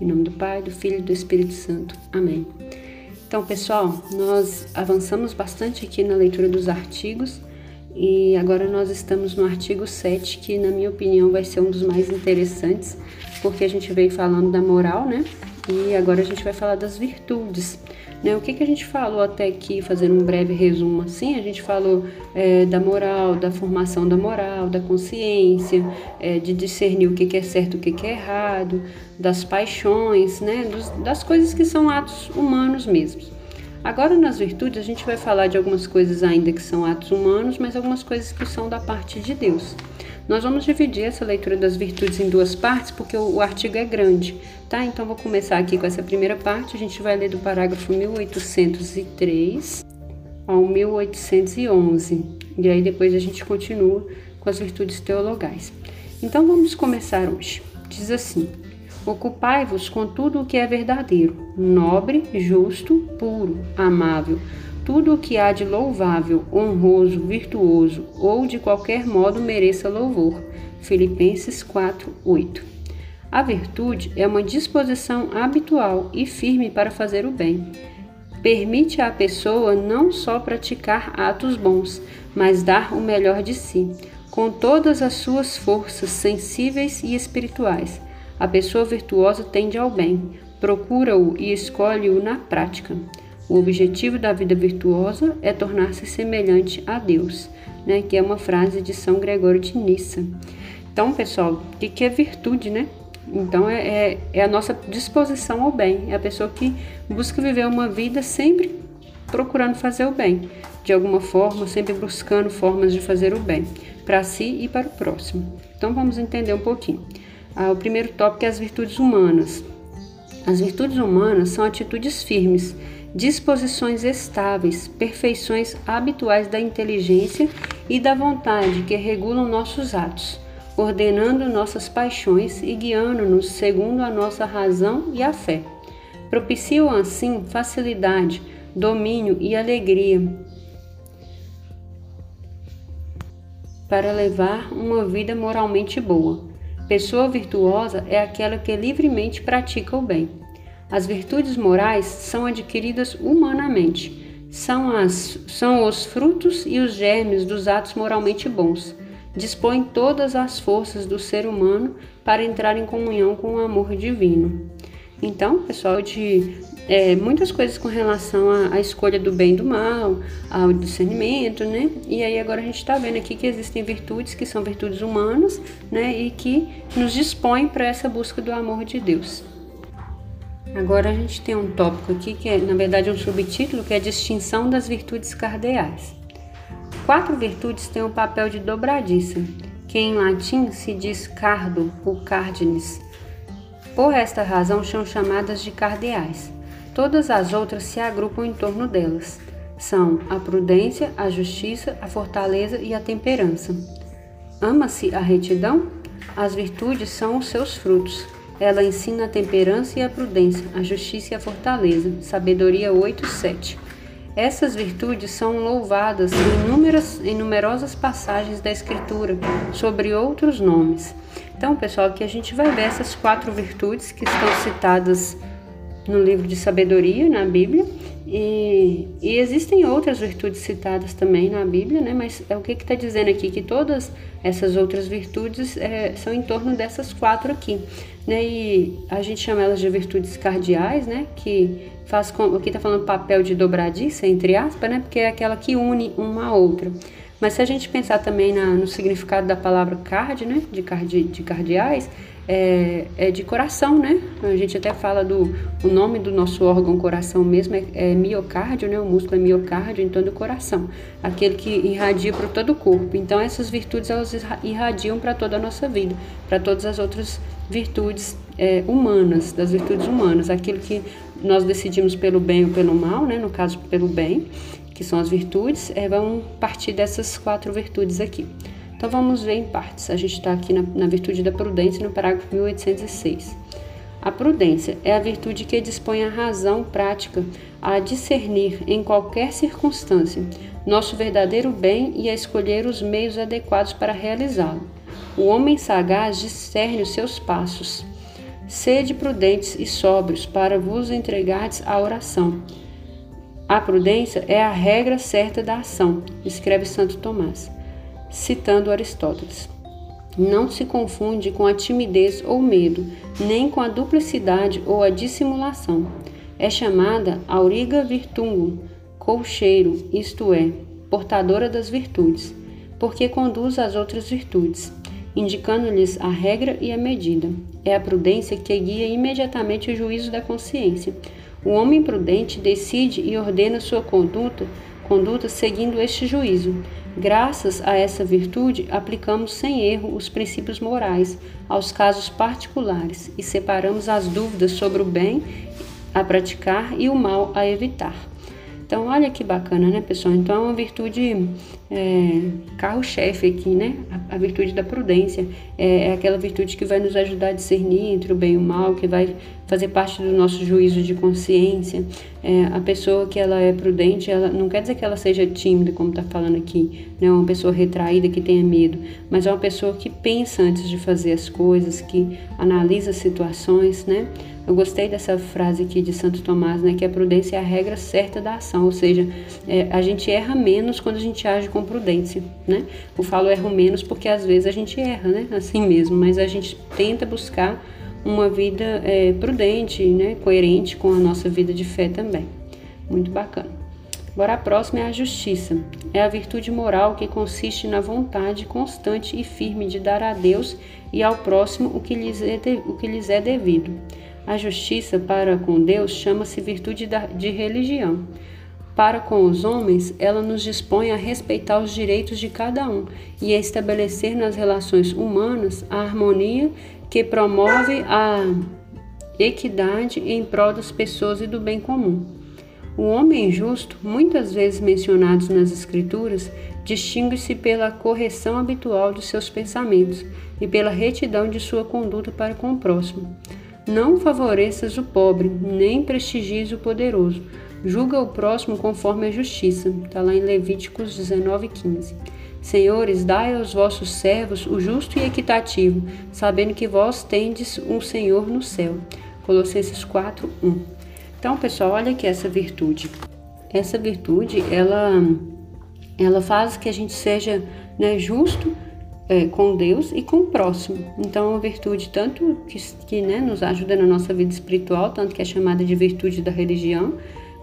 Em nome do Pai, do Filho e do Espírito Santo. Amém. Então, pessoal, nós avançamos bastante aqui na leitura dos artigos e agora nós estamos no artigo 7, que na minha opinião vai ser um dos mais interessantes, porque a gente veio falando da moral, né? E agora a gente vai falar das virtudes. Né? O que, que a gente falou até aqui, fazendo um breve resumo assim? A gente falou é, da moral, da formação da moral, da consciência, é, de discernir o que, que é certo o que, que é errado, das paixões, né? Dos, das coisas que são atos humanos mesmos. Agora, nas virtudes, a gente vai falar de algumas coisas ainda que são atos humanos, mas algumas coisas que são da parte de Deus. Nós vamos dividir essa leitura das virtudes em duas partes, porque o, o artigo é grande, tá? Então, vou começar aqui com essa primeira parte. A gente vai ler do parágrafo 1803 ao 1811. E aí, depois, a gente continua com as virtudes teologais. Então, vamos começar hoje. Diz assim: Ocupai-vos com tudo o que é verdadeiro, nobre, justo, puro, amável tudo o que há de louvável, honroso, virtuoso ou de qualquer modo mereça louvor. Filipenses 4, 8. A virtude é uma disposição habitual e firme para fazer o bem. Permite à pessoa não só praticar atos bons, mas dar o melhor de si, com todas as suas forças sensíveis e espirituais. A pessoa virtuosa tende ao bem, procura-o e escolhe-o na prática. O objetivo da vida virtuosa é tornar-se semelhante a Deus, né? Que é uma frase de São Gregório de Nissa. Então, pessoal, o que, é virtude, né? Então, é, é, é a nossa disposição ao bem. É a pessoa que busca viver uma vida sempre procurando fazer o bem, de alguma forma, sempre buscando formas de fazer o bem, para si e para o próximo. Então, vamos entender um pouquinho. Ah, o primeiro tópico é as virtudes humanas. As virtudes humanas são atitudes firmes disposições estáveis, perfeições habituais da inteligência e da vontade que regulam nossos atos, ordenando nossas paixões e guiando-nos segundo a nossa razão e a fé. Propiciam assim facilidade, domínio e alegria para levar uma vida moralmente boa. Pessoa virtuosa é aquela que livremente pratica o bem. As virtudes morais são adquiridas humanamente. São, as, são os frutos e os germes dos atos moralmente bons. Dispõem todas as forças do ser humano para entrar em comunhão com o amor divino. Então, pessoal, de é, muitas coisas com relação à, à, escolha do bem e do mal, ao discernimento, né? E aí agora a gente está vendo aqui que existem virtudes que são virtudes humanas, né? E que nos dispõem para essa busca do amor de Deus. Agora a gente tem um tópico aqui que é, na verdade, um subtítulo que é a distinção das virtudes cardeais. Quatro virtudes têm o papel de dobradiça, que em latim se diz cardo ou cardines. Por esta razão são chamadas de cardeais. Todas as outras se agrupam em torno delas. São a prudência, a justiça, a fortaleza e a temperança. Ama-se a retidão? As virtudes são os seus frutos. Ela ensina a temperança e a prudência, a justiça e a fortaleza. Sabedoria 8, 7. Essas virtudes são louvadas em, inúmeras, em numerosas passagens da Escritura sobre outros nomes. Então, pessoal, aqui a gente vai ver essas quatro virtudes que estão citadas no livro de sabedoria, na Bíblia, e, e, existem outras virtudes citadas também na Bíblia, né? Mas é o que está dizendo aqui que todas essas outras virtudes é, são em torno dessas quatro aqui, né? E a gente chama elas de virtudes cardeais, né? Que faz com, aqui está falando papel de dobradiça entre aspas, né? Porque é aquela que une uma a outra. Mas se a gente pensar também na, no significado da palavra card, né, de, cardi, de cardeais, é, é, de coração, né? A gente até fala do o nome do nosso órgão coração mesmo é, é miocárdio, né? O músculo é miocárdio, então do coração, aquele que irradia para todo o corpo. Então essas virtudes elas irradiam para toda a nossa vida, para todas as outras virtudes é, humanas, das virtudes humanas, aquilo que nós decidimos pelo bem ou pelo mal, né? No caso pelo bem, que são as virtudes, é, vão partir dessas quatro virtudes aqui. Então vamos ver em partes. A gente está aqui na, na virtude da prudência, no parágrafo 1806. A prudência é a virtude que dispõe a razão prática a discernir em qualquer circunstância nosso verdadeiro bem e a escolher os meios adequados para realizá-lo. O homem sagaz discerne os seus passos. Sede prudentes e sóbrios para vos entregardes à oração. A prudência é a regra certa da ação, escreve Santo Tomás citando Aristóteles. Não se confunde com a timidez ou medo, nem com a duplicidade ou a dissimulação. É chamada auriga virtungum, colcheiro, isto é, portadora das virtudes, porque conduz às outras virtudes, indicando-lhes a regra e a medida. É a prudência que guia imediatamente o juízo da consciência. O homem prudente decide e ordena sua conduta, conduta seguindo este juízo, Graças a essa virtude, aplicamos sem erro os princípios morais aos casos particulares e separamos as dúvidas sobre o bem a praticar e o mal a evitar. Então, olha que bacana, né, pessoal? Então, é uma virtude é, carro-chefe aqui, né? A, a, virtude da prudência é, é, aquela virtude que vai nos ajudar a discernir entre o bem e o mal, que vai fazer parte do nosso juízo de consciência. É, a pessoa que ela é prudente, ela não quer dizer que ela seja tímida, como está falando aqui, né? Uma pessoa retraída que tenha medo, mas é uma pessoa que pensa antes de fazer as coisas, que analisa situações, né? Eu gostei dessa frase aqui de Santo Tomás, né, que a prudência é a regra certa da ação, ou seja, é, a gente erra menos quando a gente age com prudência, né? Eu falo erro menos porque às vezes a gente erra, né, assim mesmo, mas a gente tenta buscar uma vida é, prudente, né, coerente com a nossa vida de fé também. Muito bacana. Agora a próxima é a justiça. É a virtude moral que consiste na vontade constante e firme de dar a Deus e ao próximo o que lhes é, de, o que lhes é devido. A justiça para com Deus chama-se virtude de religião. Para com os homens, ela nos dispõe a respeitar os direitos de cada um e a estabelecer nas relações humanas a harmonia que promove a equidade em prol das pessoas e do bem comum. O homem justo, muitas vezes mencionado nas Escrituras, distingue-se pela correção habitual dos seus pensamentos e pela retidão de sua conduta para com o próximo. Não favoreças o pobre, nem prestigies o poderoso. Julga o próximo conforme a justiça. Está lá em Levíticos 19, 15. Senhores, dai aos vossos servos o justo e equitativo, sabendo que vós tendes um Senhor no céu. Colossenses 4, 1. Então, pessoal, olha aqui essa virtude. Essa virtude, ela, ela faz que a gente seja né, justo é, com Deus e com o próximo. Então, é uma virtude tanto que, que né, nos ajuda na nossa vida espiritual, tanto que é chamada de virtude da religião,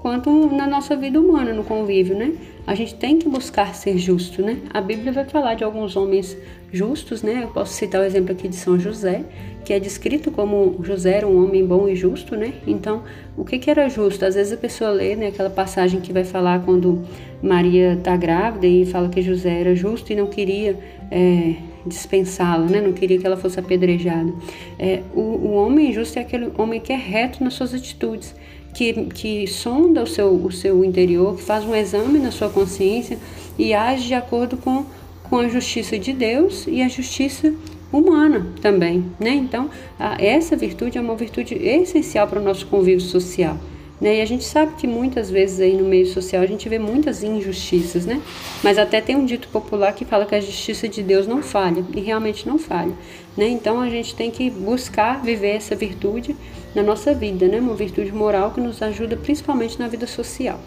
quanto na nossa vida humana, no convívio, né? A gente tem que buscar ser justo, né? A Bíblia vai falar de alguns homens justos, né? Eu posso citar o exemplo aqui de São José, que é descrito como José era um homem bom e justo, né? Então, o que, que era justo? Às vezes a pessoa lê, né, aquela passagem que vai falar quando Maria está grávida e fala que José era justo e não queria é, dispensá-la, né? Não queria que ela fosse apedrejada. É, o, o homem justo é aquele homem que é reto nas suas atitudes que, que sonda o seu, o seu interior, que faz um exame na sua consciência e age de acordo com, com a justiça de Deus e a justiça humana também, né? Então, a, essa virtude é uma virtude essencial para o nosso convívio social. Né? E a gente sabe que muitas vezes aí no meio social a gente vê muitas injustiças, né? Mas até tem um dito popular que fala que a justiça de Deus não falha, e realmente não falha, né? Então a gente tem que buscar viver essa virtude na nossa vida, né? Uma virtude moral que nos ajuda principalmente na vida social.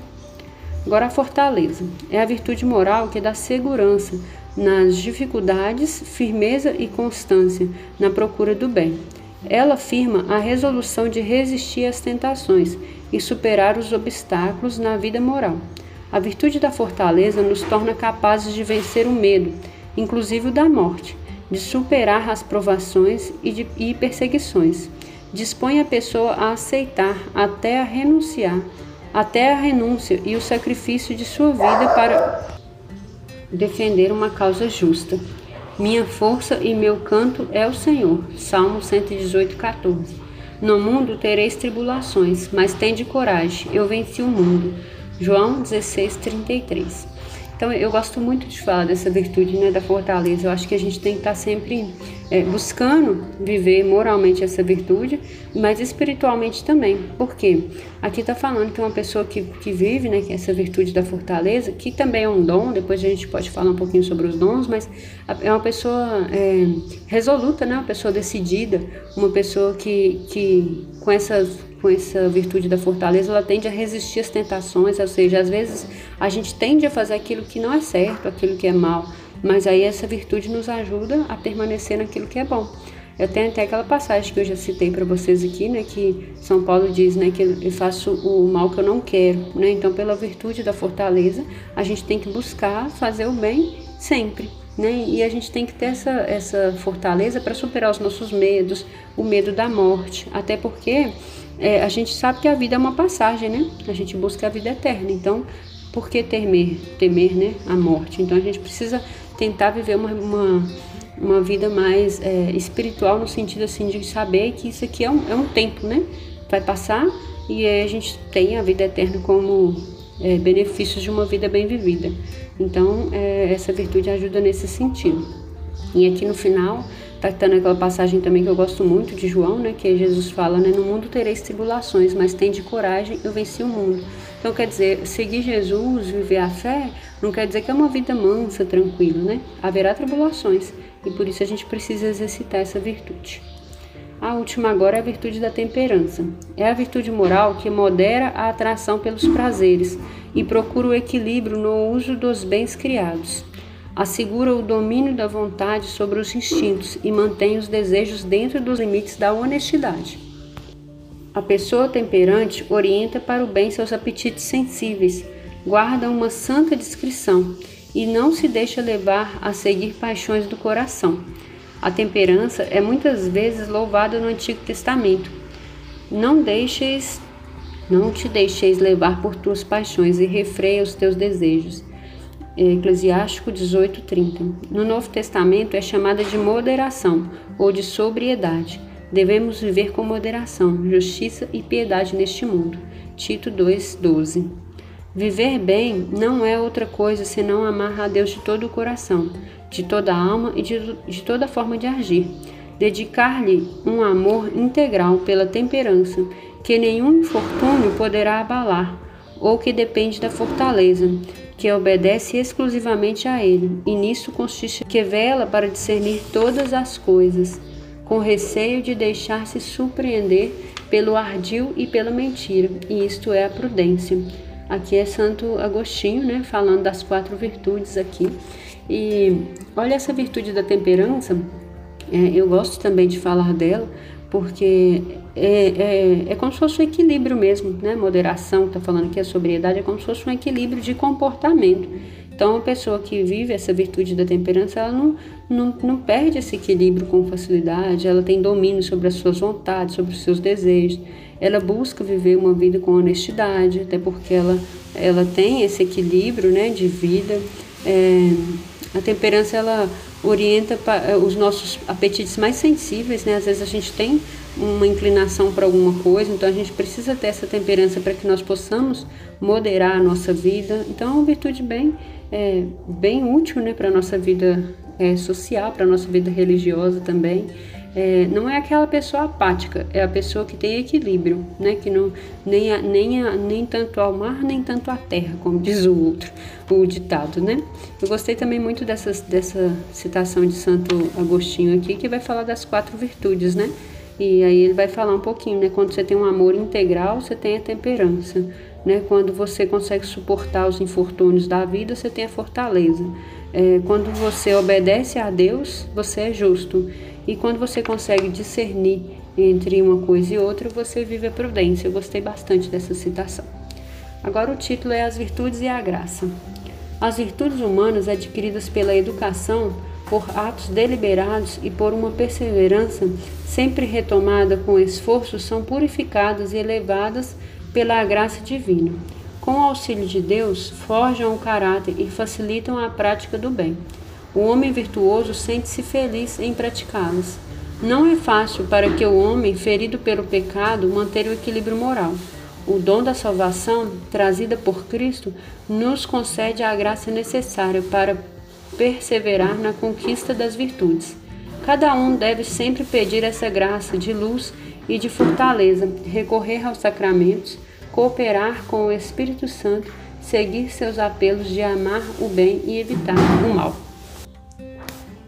Agora a fortaleza é a virtude moral que dá segurança nas dificuldades, firmeza e constância na procura do bem. Ela afirma a resolução de resistir às tentações e superar os obstáculos na vida moral. A virtude da fortaleza nos torna capazes de vencer o medo, inclusive o da morte, de superar as provações e, de, e perseguições. Dispõe a pessoa a aceitar até a renunciar, até a renúncia e o sacrifício de sua vida para defender uma causa justa. Minha força e meu canto é o Senhor. Salmo 118, 14. No mundo tereis tribulações, mas tende coragem, eu venci o mundo. João 16, 33. Então eu gosto muito de falar dessa virtude né, da fortaleza. Eu acho que a gente tem que estar sempre é, buscando viver moralmente essa virtude, mas espiritualmente também. Por quê? Aqui está falando que uma pessoa que, que vive né, é essa virtude da fortaleza, que também é um dom, depois a gente pode falar um pouquinho sobre os dons, mas é uma pessoa é, resoluta, né, uma pessoa decidida, uma pessoa que, que com essas com essa virtude da fortaleza, ela tende a resistir às tentações, ou seja, às vezes a gente tende a fazer aquilo que não é certo, aquilo que é mal, mas aí essa virtude nos ajuda a permanecer naquilo que é bom. Eu tenho até aquela passagem que eu já citei para vocês aqui, né, que São Paulo diz, né, que eu faço o mal que eu não quero, né? Então, pela virtude da fortaleza, a gente tem que buscar fazer o bem sempre, né? E a gente tem que ter essa essa fortaleza para superar os nossos medos, o medo da morte, até porque é, a gente sabe que a vida é uma passagem, né? A gente busca a vida eterna. Então, por que temer, temer né, a morte? Então, a gente precisa tentar viver uma, uma, uma vida mais é, espiritual, no sentido assim de saber que isso aqui é um, é um tempo, né? Vai passar e a gente tem a vida eterna como é, benefícios de uma vida bem vivida. Então, é, essa virtude ajuda nesse sentido. E aqui no final Está naquela passagem também que eu gosto muito de João, né? Que Jesus fala, né? No mundo tereis tribulações, mas tem de coragem, eu venci o mundo. Então quer dizer, seguir Jesus, viver a fé, não quer dizer que é uma vida mansa, tranquila, né? Haverá tribulações e por isso a gente precisa exercitar essa virtude. A última agora é a virtude da temperança. É a virtude moral que modera a atração pelos prazeres e procura o equilíbrio no uso dos bens criados assegura o domínio da vontade sobre os instintos e mantém os desejos dentro dos limites da honestidade. A pessoa temperante orienta para o bem seus apetites sensíveis, guarda uma santa discrição e não se deixa levar a seguir paixões do coração. A temperança é muitas vezes louvada no Antigo Testamento. Não deixeis, não te deixeis levar por tuas paixões e refreia os teus desejos. Eclesiástico 18:30. No Novo Testamento é chamada de moderação ou de sobriedade. Devemos viver com moderação, justiça e piedade neste mundo. Tito 2:12. Viver bem não é outra coisa senão amar a Deus de todo o coração, de toda a alma e de, de toda forma de agir. Dedicar-lhe um amor integral pela temperança, que nenhum infortúnio poderá abalar, ou que depende da fortaleza, que obedece exclusivamente a Ele, e nisso consiste que vela para discernir todas as coisas, com receio de deixar-se surpreender pelo ardil e pela mentira, e isto é a prudência. Aqui é Santo Agostinho, né, falando das quatro virtudes aqui. E olha essa virtude da temperança, é, eu gosto também de falar dela, porque é, é, é como se fosse um equilíbrio mesmo, né? Moderação, está falando que a sobriedade é como se fosse um equilíbrio de comportamento. Então, a pessoa que vive essa virtude da temperança, ela não, não, não perde esse equilíbrio com facilidade, ela tem domínio sobre as suas vontades, sobre os seus desejos, ela busca viver uma vida com honestidade, até porque ela, ela tem esse equilíbrio né, de vida. É, a temperança, ela orienta eh, os nossos apetites mais sensíveis, né? Às vezes a gente tem uma inclinação para alguma coisa, então a gente precisa ter essa temperança para que nós possamos moderar a nossa vida. Então é uma virtude bem, é, bem útil né, para a nossa vida é, social, para a nossa vida religiosa também é, não é aquela pessoa apática, é a pessoa que tem equilíbrio, né? Que não nem, a, nem, a, nem tanto ao mar, nem tanto à terra, como diz o outro, o ditado, né? Eu gostei também muito dessas, dessa citação de Santo Agostinho aqui, que vai falar das quatro virtudes, né? E aí ele vai falar um pouquinho, né? Quando você tem um amor integral, você tem a temperança, né? Quando você consegue suportar os infortúnios da vida, você tem a fortaleza. É, quando você obedece a Deus, você é justo. E quando você consegue discernir entre uma coisa e outra, você vive a prudência. Eu gostei bastante dessa citação. Agora o título é As Virtudes e a Graça. As virtudes humanas adquiridas pela educação, por atos deliberados e por uma perseverança sempre retomada com esforço, são purificadas e elevadas pela graça divina. Com o auxílio de Deus, forjam o caráter e facilitam a prática do bem. O homem virtuoso sente-se feliz em praticá-las. Não é fácil para que o homem, ferido pelo pecado, manter o equilíbrio moral. O dom da salvação, trazida por Cristo, nos concede a graça necessária para perseverar na conquista das virtudes. Cada um deve sempre pedir essa graça de luz e de fortaleza, recorrer aos sacramentos, cooperar com o Espírito Santo, seguir seus apelos de amar o bem e evitar o mal.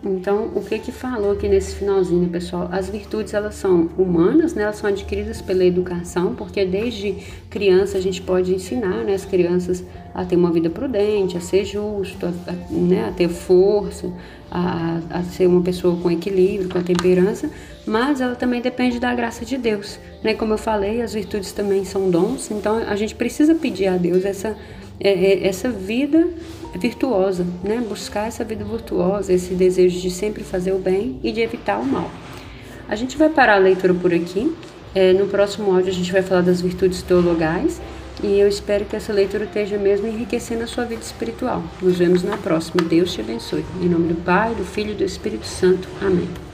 Então, o que que falou aqui nesse finalzinho, pessoal? As virtudes elas são humanas, né? Elas são adquiridas pela educação, porque desde criança a gente pode ensinar, né, as crianças a ter uma vida prudente, a ser justo, a, a, né, a ter força, a, a ser uma pessoa com equilíbrio, com a temperança, mas ela também depende da graça de Deus, né? Como eu falei, as virtudes também são dons, então a gente precisa pedir a Deus essa é, é, essa vida virtuosa, né? Buscar essa vida virtuosa, esse desejo de sempre fazer o bem e de evitar o mal. A gente vai parar a leitura por aqui. É, no próximo áudio a gente vai falar das virtudes teologais e eu espero que essa leitura esteja mesmo enriquecendo a sua vida espiritual. Nos vemos na próxima. Deus te abençoe. Em nome do Pai, do Filho e do Espírito Santo. Amém.